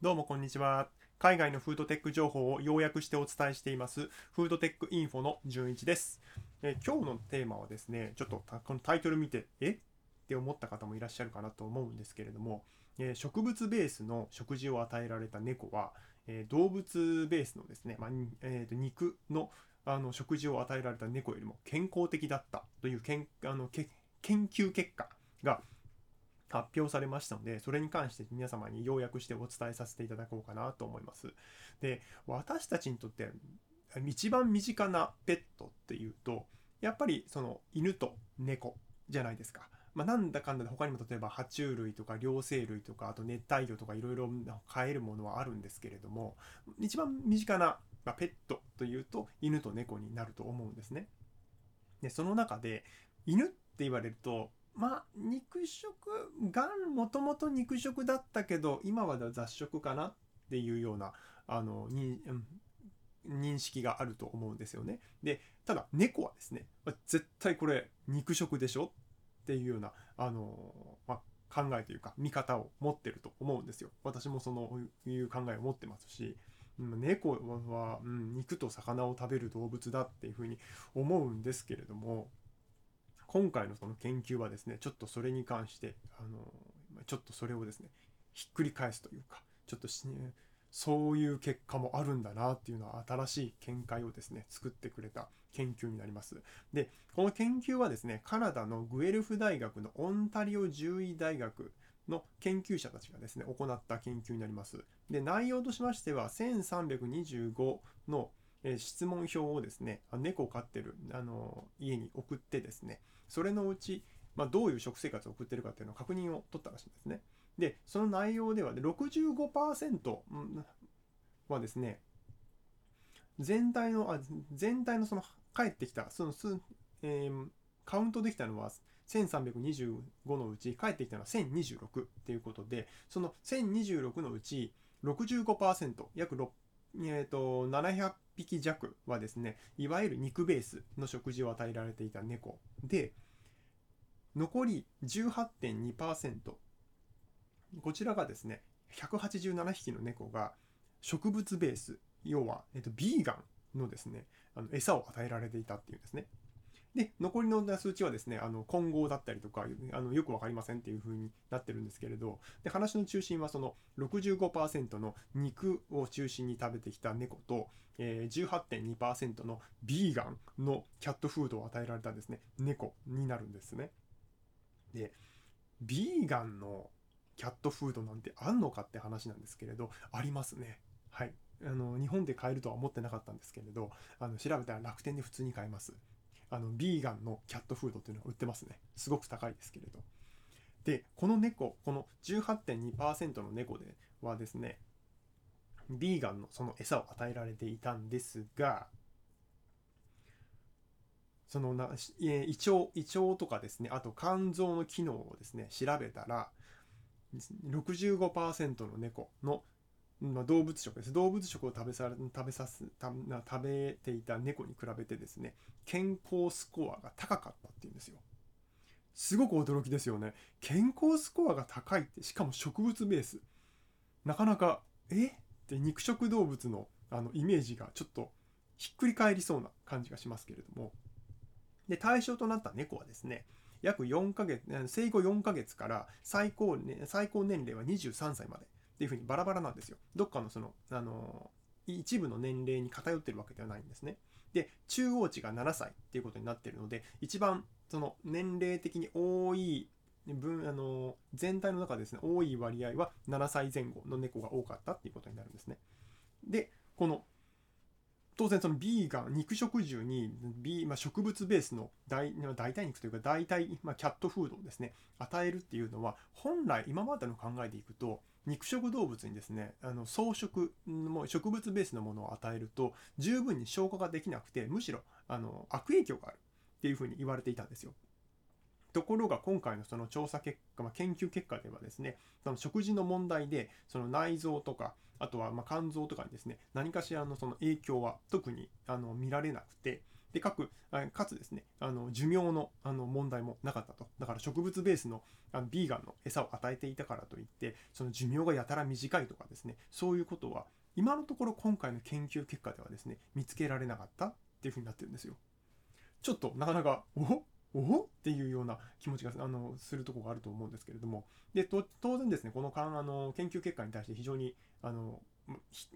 どうもこんにちは。海外のフードテック情報を要約してお伝えしています、フードテックインフォの順一です。え今日のテーマはですね、ちょっとこのタイトル見て、え？って思った方もいらっしゃるかなと思うんですけれども、え植物ベースの食事を与えられた猫は、え動物ベースのですね、まあえーと肉のあの食事を与えられた猫よりも健康的だったというけんあのけ研究結果が発表されましたので、それに関して皆様に要約してお伝えさせていただこうかなと思います。で、私たちにとって一番身近なペットっていうと、やっぱりその犬と猫じゃないですか。まあ、なんだかんだで他にも例えば爬虫類とか両生類とかあと熱帯魚とかいろいろ飼えるものはあるんですけれども一番身近な、ま、ペットというと犬と猫になると思うんですね。でその中で犬って言われるとまあがんもともと肉食だったけど今は雑食かなっていうようなあのに、うん認識があると思うんですよね。でただ猫はですね絶対これ肉食でしょっていうようなあの、まあ、考えというか見方を持ってると思うんですよ。私もそのいう考えを持ってますし。猫は、うん、肉と魚を食べる動物だっていうふうに思うんですけれども今回のその研究はですねちょっとそれに関してあのちょっとそれをですねひっくり返すというかちょっとしそういう結果もあるんだなっていうのは新しい見解をですね作ってくれた研究になります。でこの研究はですねカナダのグエルフ大学のオンタリオ獣医大学の研究者たちがですね行った研究になります。で内容としましては1325のえ質問票をですね猫を飼ってるあの家に送ってですねそれのうち、まあ、どういう食生活を送ってるかっていうのを確認を取ったらしいんですね。でその内容ではね65%はですね全体のあ全体のその返ってきたそのす、えーカウントできたのは1325のうち返ってきたのは1026っていうことでその1026のうち65%約6えー、と700匹弱はですねいわゆる肉ベースの食事を与えられていた猫。で残り18.2%こちらがですね187匹の猫が植物ベース要は、えっ、とビーガンのですねあの餌を与えられていたっていうんですね。で残りの数値はですねあの混合だったりとかあのよく分かりませんっていう風になってるんですけれどで話の中心はその65%の肉を中心に食べてきた猫と、えー、18.2%のビーガンのキャットフードを与えられたですね猫になるんですね。でビーガンのキャットフードなんてあんのかって話なんですけれどありますね。はいあの日本で買えるとは思ってなかったんですけれどあの調べたら楽天で普通に買えます。あのビーガンのキャットフードっていうのが売ってますね。すごく高いですけれど。でこの猫この18.2%の猫ではですねビーガンのその餌を与えられていたんですがそのなえ胃腸胃腸とかですねあと肝臓の機能をですね調べたら65%の猫のまあ、動物食です。動物食を食べさ食べさす食べていた猫に比べてですね健康スコアが高かったっていうんですよ。すごく驚きですよね。健康スコアが高いってしかも植物ベース。なかなかえ？って肉食動物のあのイメージがちょっとひっくり返りそうな感じがしますけれども。で対象となった猫はですね約4ヶ月生後4ヶ月から最高,、ね、最高年齢は23歳まで。っていうふうにバラバラなんですよ。どっかのその、あの一部の年齢に偏ってるわけではないんですね。で、中央値が7歳っていうことになってるので、一番その年齢的に多い分、あの全体の中でですね、多い割合は7歳前後の猫が多かったっていうことになるんですね。で、この当然そのビーガン肉食獣に B、まあ、植物ベースの代代替肉というか代替、まあ、キャットフードをですね与えるっていうのは本来今までの考えでいくと肉食動物にですねあの草食も植物ベースのものを与えると十分に消化ができなくてむしろあの悪影響があるっていうふうに言われていたんですよ。ところが今回のその調査結果、まあ、研究結果ではですねその食事の問題でその内臓とかあとはま肝臓とかにですね何かしらのその影響は特にあの見られなくてでかくかつですねあの寿命のあの問題もなかったと。だから植物ベースのあのビーガンの餌を与えていたからといってその寿命がやたら短いとかですねそういうことは今のところ今回の研究結果ではですね見つけられなかったっていうふうになってるんですよ。ちょっとなかなかおお？っていうような気持ちがあのするとこがあると思うんですけれども。で当然ですねこのあの研究結果に対して非常にあの、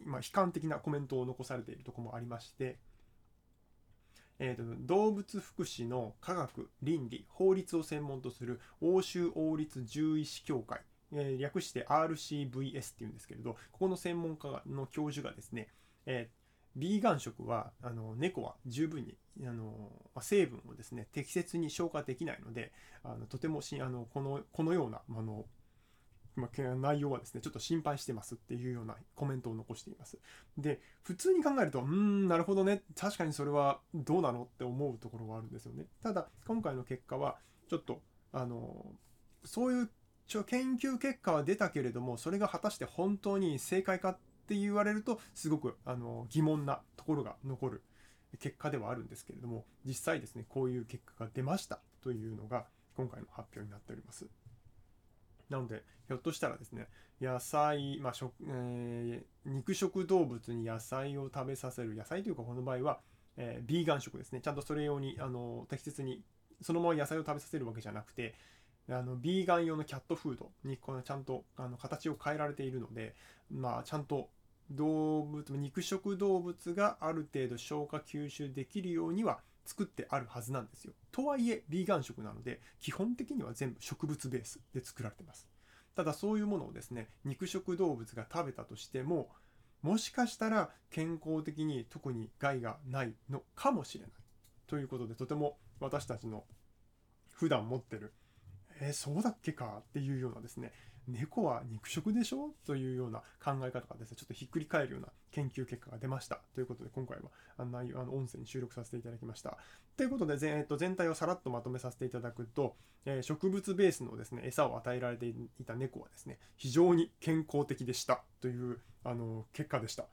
まあ、悲観的なコメントを残されているとこもありまして。えーと、動物福祉の科学倫理法律を専門とする欧州王立獣医師協会、えー、略して RCVS っていうんですけれどここの専門家の教授がですね、えー、ビーガン食はあの猫は十分にあの成分をですね適切に消化できないのであのとてもしあのこのこのようなあのま、内容はですね、ちょっと心配してますっていうようなコメントを残しています。で、普通に考えると、うーん、なるほどね、確かにそれはどうなのって思うところはあるんですよね。ただ、今回の結果は、ちょっと、あの、そういう研究結果は出たけれども、それが果たして本当に正解かっって言われると、すごくあの疑問なところが残る結果ではあるんですけれども、実際ですね、こういう結果が出ましたというのが、今回の発表になっております。なので、ひょっとしたらですね、野菜、まあ食えー、肉食動物に野菜を食べさせる、野菜というかこの場合は、えー、ビーガン食ですね。ちゃんとそれ用にあの適切にそのまま野菜を食べさせるわけじゃなくて、あのビーガン用のキャットフードにこのちゃんとあの形を変えられているので、まあ、ちゃんと動物肉食動物がある程度消化吸収できるようには作ってあるはずなんですよ。とはいえ、ビーガン食なので、基本的には全部植物ベースで作られてます。ただそういうものをですね、肉食動物が食べたとしても、もしかしたら健康的に特に害がないのかもしれない。ということで、とても私たちの普段持ってる、えー、そうだっけか？っていうようなですね、猫は肉食でしょ？というような考え方がですね、ちょっとひっくり返るような研究結果が出ました。ということで、今回は案内容、あの音声に収録させていただきました。ということで、えっと、全体をさらっとまとめさせていただくと、えー、植物ベースのですね、餌を与えられていた猫はですね、非常に健康的でしたというあの結果でした。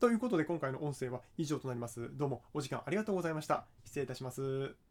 ということで、今回の音声は以上となります。どうもお時間ありがとうございました。失礼いたします。